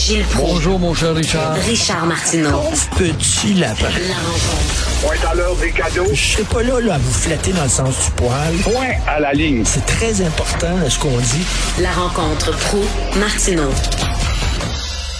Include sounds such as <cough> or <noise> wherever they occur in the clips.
Gilles Proulx. Bonjour, mon cher Richard. Richard Martineau. Petit lapin. La rencontre. Point à l'heure des cadeaux. Je serai pas là, là à vous flatter dans le sens du poil. Point à la ligne. C'est très important là, ce qu'on dit. La rencontre pro martineau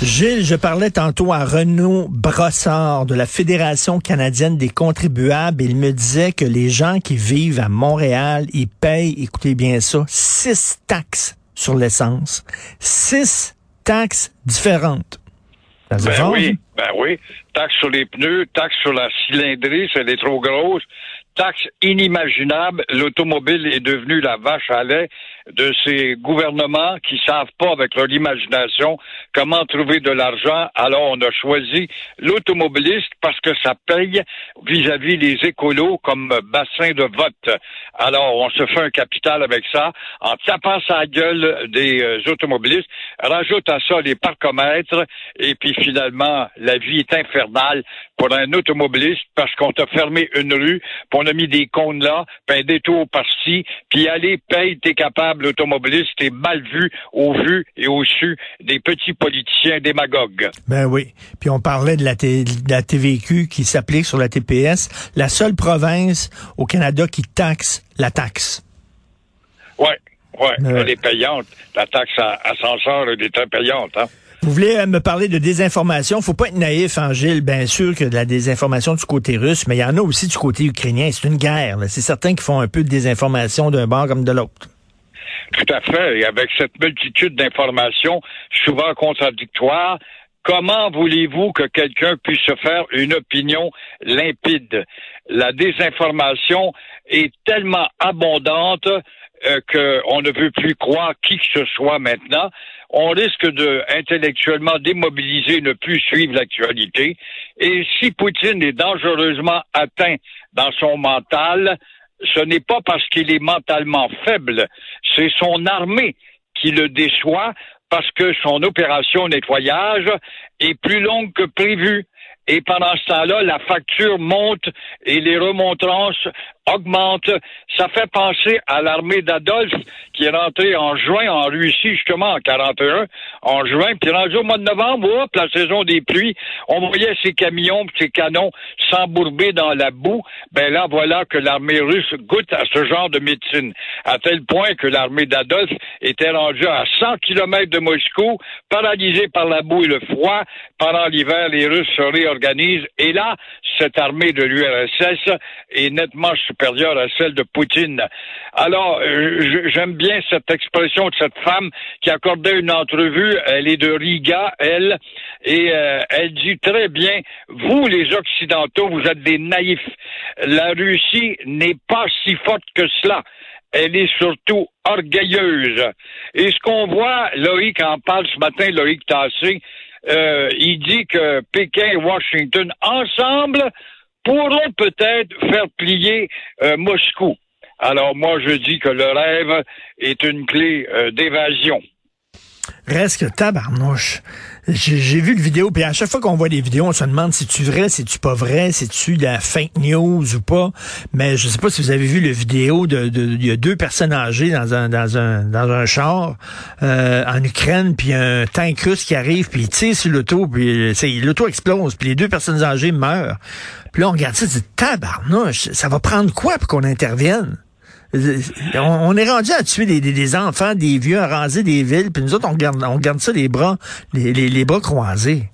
Gilles, je parlais tantôt à Renaud Brossard de la Fédération canadienne des contribuables. Il me disait que les gens qui vivent à Montréal, ils payent, écoutez bien ça, six taxes sur l'essence. Six taxes différentes. Ben oui, ben oui. Taxe sur les pneus, taxe sur la cylindrée, c'est elle est trop grosse. Taxe inimaginable. L'automobile est devenue la vache à lait de ces gouvernements qui savent pas avec leur imagination comment trouver de l'argent. Alors on a choisi l'automobiliste parce que ça paye vis-à-vis les écolos comme bassin de vote. Alors on se fait un capital avec ça en tapant sa gueule des euh, automobilistes. Rajoute à ça les parcomètres et puis finalement la vie est infernale pour un automobiliste parce qu'on t'a fermé une rue, puis on a mis des cônes là, puis un détour par-ci, puis allez, paye, t'es capable, l'automobiliste, t'es mal vu au vu et au su des petits politiciens démagogues. Ben oui. Puis on parlait de la, T- de la TVQ qui s'applique sur la TPS. La seule province au Canada qui taxe la taxe. Ouais, ouais, Ouais. elle est payante. La taxe à ascenseur, est très payante, hein. Vous voulez euh, me parler de désinformation? Faut pas être naïf, hein, Gilles. Bien sûr que de la désinformation du côté russe, mais il y en a aussi du côté ukrainien. C'est une guerre. C'est certains qui font un peu de désinformation d'un bord comme de l'autre. Tout à fait. Et avec cette multitude d'informations, souvent contradictoires, comment voulez-vous que quelqu'un puisse se faire une opinion limpide? La désinformation est tellement abondante euh, qu'on ne veut plus croire qui que ce soit maintenant. On risque de intellectuellement démobiliser, ne plus suivre l'actualité. Et si Poutine est dangereusement atteint dans son mental, ce n'est pas parce qu'il est mentalement faible, c'est son armée qui le déçoit parce que son opération nettoyage est plus longue que prévu. Et pendant ce temps-là, la facture monte et les remontrances augmentent. Ça fait penser à l'armée d'Adolphe qui est rentrée en juin en Russie, justement en 41, en juin, puis rendu au mois de novembre, hop, la saison des pluies, on voyait ces camions, ces canons s'embourber dans la boue. Ben là, voilà que l'armée russe goûte à ce genre de médecine, à tel point que l'armée d'Adolphe était rendue à 100 kilomètres de Moscou, paralysée par la boue et le froid. Pendant l'hiver, les Russes se réorganisent. Et là, cette armée de l'URSS est nettement à celle de Poutine. Alors, euh, j'aime bien cette expression de cette femme qui accordait une entrevue. Elle est de Riga, elle, et euh, elle dit très bien, vous les Occidentaux, vous êtes des naïfs. La Russie n'est pas si forte que cela. Elle est surtout orgueilleuse. Et ce qu'on voit, Loïc en parle ce matin, Loïc Tassé, euh, il dit que Pékin et Washington, ensemble, pourront peut-être faire plier euh, Moscou. Alors moi, je dis que le rêve est une clé euh, d'évasion. Reste que tabarnouche. J'ai vu le vidéo, puis à chaque fois qu'on voit des vidéos, on se demande si tu vrai, si tu pas vrai, si tu de la fake news ou pas. Mais je sais pas si vous avez vu le vidéo de, il y a deux personnes âgées dans un dans un dans un char euh, en Ukraine, puis un tank russe qui arrive, puis il tire sur l'auto, puis c'est- l'auto explose, puis les deux personnes âgées meurent. Puis là on regarde ça, dit tabarnouche, ça va prendre quoi pour qu'on intervienne? On, est rendu à tuer des, enfants, des vieux, à raser des villes, puis nous autres, on garde, on ça les bras, les bras croisés.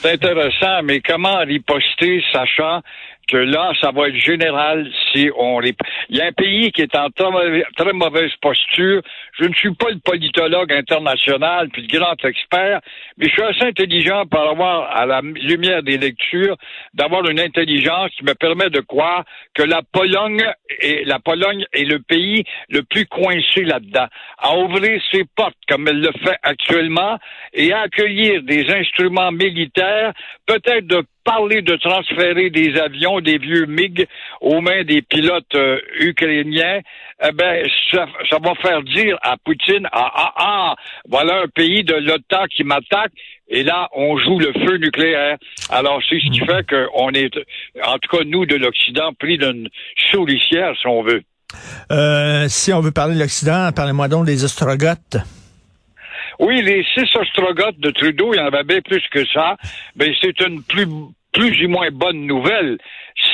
C'est intéressant, mais comment riposter sachant que là, ça va être général si on les... Il y a un pays qui est en très mauvaise, posture. Je ne suis pas le politologue international puis le grand expert, mais je suis assez intelligent pour avoir, à la lumière des lectures, d'avoir une intelligence qui me permet de croire que la Pologne est, la Pologne est le pays le plus coincé là-dedans. À ouvrir ses portes comme elle le fait actuellement et à accueillir des instruments militaires, peut-être de parler de transférer des avions, des vieux MiG aux mains des pilotes euh, ukrainiens, eh ben ça, ça va faire dire à Poutine ah ah ah voilà un pays de l'OTAN qui m'attaque et là on joue le feu nucléaire. Alors c'est ce qui fait qu'on est en tout cas nous de l'Occident pris d'une souricière si on veut. Euh, si on veut parler de l'Occident, parlez-moi donc des ostrogoths. Oui, les six ostrogoths de Trudeau, il y en avait bien plus que ça. Mais c'est une plus plus ou moins bonne nouvelle.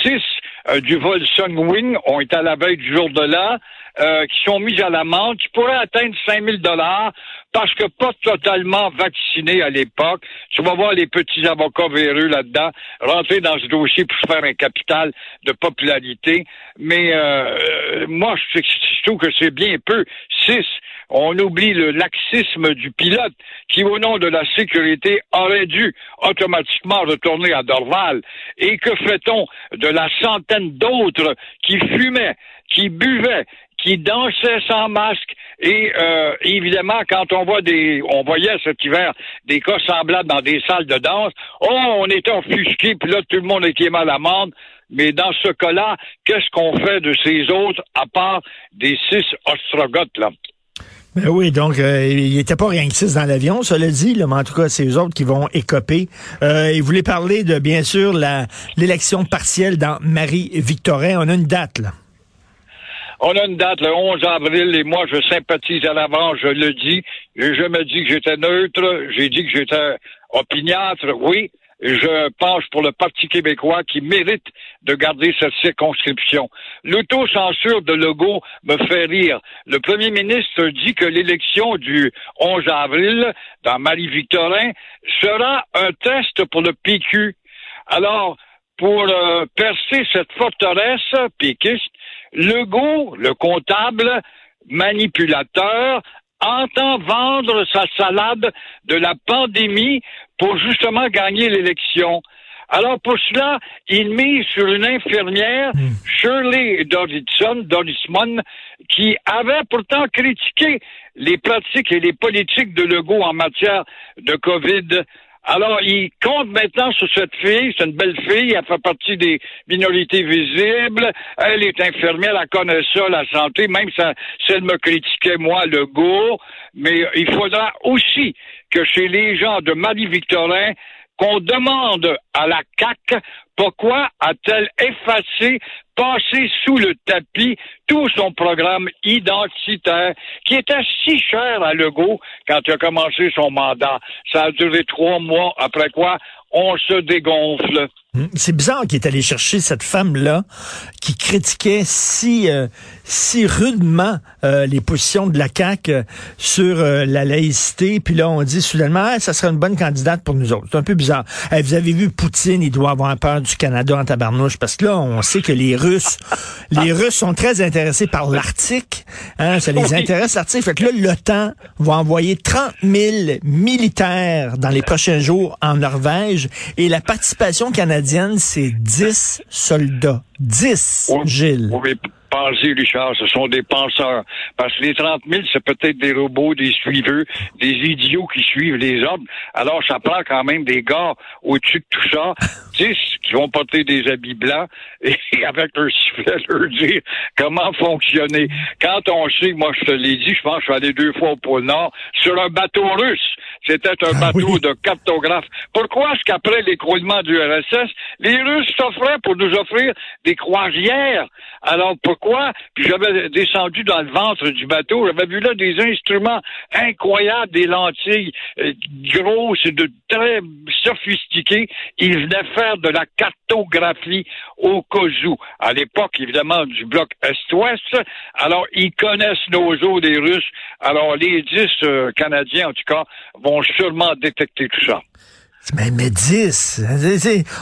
Six euh, du vol Sunwing ont été à la veille du jour de l'an, euh, qui sont mis à l'amende, qui pourraient atteindre 5000 dollars parce que pas totalement vaccinés à l'époque. Tu vas voir les petits avocats véreux là-dedans rentrer dans ce dossier pour faire un capital de popularité. Mais euh, moi, je, je trouve que c'est bien peu. Six, on oublie le laxisme du pilote qui, au nom de la sécurité, aurait dû automatiquement retourner à Dorval. Et que fait-on de la centaine d'autres qui fumaient, qui buvaient, qui dansaient sans masque? Et euh, évidemment quand on voit des on voyait cet hiver des cas semblables dans des salles de danse, oh on était offusqués puis là tout le monde était mal à. Mais dans ce cas-là, qu'est-ce qu'on fait de ces autres à part des six ostrogoths là? Ben oui, donc euh, il n'était pas rien que six dans l'avion, cela dit, là, mais en tout cas, c'est eux autres qui vont écoper. Euh, il voulait parler de, bien sûr, l'élection partielle dans Marie-Victorin. On a une date, là. On a une date le 11 avril et moi, je sympathise à l'avance, je le dis. J'ai jamais dit que j'étais neutre, j'ai dit que j'étais opiniâtre, oui je penche pour le Parti québécois qui mérite de garder cette circonscription. L'auto-censure de Legault me fait rire. Le premier ministre dit que l'élection du 11 avril dans Marie-Victorin sera un test pour le PQ. Alors, pour euh, percer cette forteresse péquiste, Legault, le comptable, manipulateur, entend vendre sa salade de la pandémie pour justement gagner l'élection. Alors pour cela, il mise sur une infirmière, hmm. Shirley Dorisman, Dorisman, qui avait pourtant critiqué les pratiques et les politiques de Legault en matière de COVID. Alors, il compte maintenant sur cette fille. C'est une belle fille. Elle fait partie des minorités visibles. Elle est infirmière. Elle connaît ça, la santé. Même si elle me critiquait, moi, le goût. Mais il faudra aussi que chez les gens de Marie-Victorin, qu'on demande à la CAC pourquoi a-t-elle effacé, passé sous le tapis tout son programme identitaire qui était si cher à Legault quand il a commencé son mandat? Ça a duré trois mois, après quoi on se dégonfle. Hmm. C'est bizarre qu'il est allé chercher cette femme-là qui critiquait si euh, si rudement euh, les positions de la CAQ euh, sur la laïcité. Puis là, on dit soudainement, ah, ça serait une bonne candidate pour nous autres. C'est un peu bizarre. vous avez vu Poutine, il doit avoir peur du Canada en tabarnouche parce que là, on sait que les Russes, les Russes sont très intéressés par l'Arctique. Hein, ça les intéresse l'Arctique. Fait que là, l'OTAN va envoyer 30 000 militaires dans les prochains jours en Norvège et la participation canadienne c'est 10 soldats. 10, Gilles pensez, Richard, ce sont des penseurs. Parce que les 30 000, c'est peut-être des robots, des suiveux, des idiots qui suivent les hommes. Alors, ça prend quand même des gars au-dessus de tout ça, <laughs> 10 qui vont porter des habits blancs <laughs> et avec leur sifflet leur dire comment fonctionner. Quand on sait, moi je te l'ai dit, je pense que je suis allé deux fois au pôle Nord, sur un bateau russe. C'était un ah bateau de cartographe. Pourquoi est-ce qu'après l'écroulement du RSS, les Russes s'offraient pour nous offrir des croisières? Alors pourquoi? Puis j'avais descendu dans le ventre du bateau, j'avais vu là des instruments incroyables, des lentilles euh, grosses et de très sophistiquées. Ils venaient faire de la cartographie au cas À l'époque, évidemment, du bloc Est-Ouest. Alors, ils connaissent nos eaux des Russes. Alors, les dix euh, Canadiens, en tout cas, vont sûrement détecter tout ça. Mais, mais 10,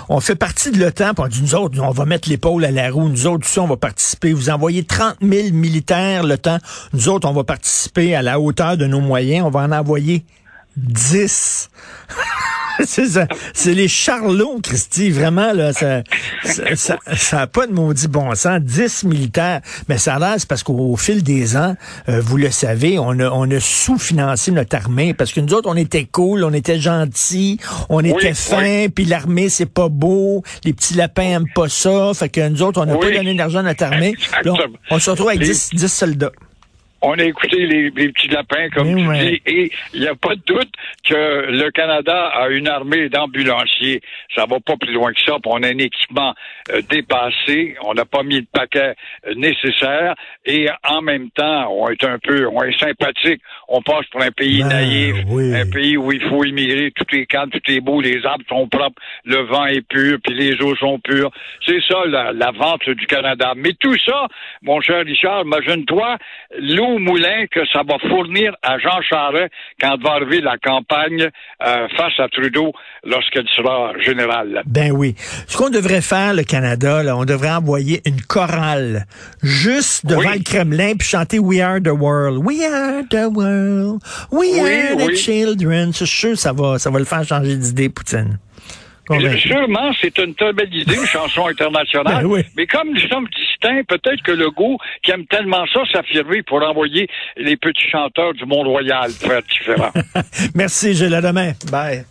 on fait partie de l'OTAN, puis on dit, nous autres, on va mettre l'épaule à la roue, nous autres, on va participer. Vous envoyez 30 000 militaires l'OTAN, nous autres, on va participer à la hauteur de nos moyens, on va en envoyer 10. <laughs> <laughs> c'est ça. C'est les charlots, Christy. Vraiment, là, ça ça, ça, pas de maudit bon sens. 10 militaires. Mais ça a l'air, c'est parce qu'au fil des ans, euh, vous le savez, on a, on a sous-financé notre armée. Parce que nous autres, on était cool, on était gentils, on était fins, puis l'armée, c'est pas beau. Les petits lapins aiment pas ça. Fait que nous autres, on n'a pas donné d'argent à notre armée. on, se retrouve avec 10, 10 soldats. On a écouté les, les petits lapins, comme Mais tu ouais. dis, et il n'y a pas de doute que le Canada a une armée d'ambulanciers. Ça va pas plus loin que ça. puis on a un équipement euh, dépassé. On n'a pas mis le paquet euh, nécessaire. Et en même temps, on est un peu, on est sympathique. On passe pour un pays Ben, naïf, oui. un pays où il faut immigrer. Tout est calme, tout est beau, les arbres sont propres, le vent est pur, puis les eaux sont pures. C'est ça la, la vente du Canada. Mais tout ça, mon cher Richard, imagine-toi l'eau au moulin que ça va fournir à Jean Charest quand va arriver la campagne euh, face à Trudeau lorsqu'elle sera générale. Ben oui. Ce qu'on devrait faire, le Canada, là, on devrait envoyer une chorale juste devant Oui. le Kremlin puis chanter We are the world. We are the world. We Oui, are the oui. children. Je suis sûr que ça va, ça va le faire changer d'idée, Poutine. Convaincu. Sûrement, c'est une très belle idée, une chanson internationale. Ben oui. Mais comme nous sommes distincts, peut-être que Legault, qui aime tellement ça s'affirmer pour envoyer les petits chanteurs du Mont-Royal faire différent. <laughs> Merci, j'ai la demain. Bye.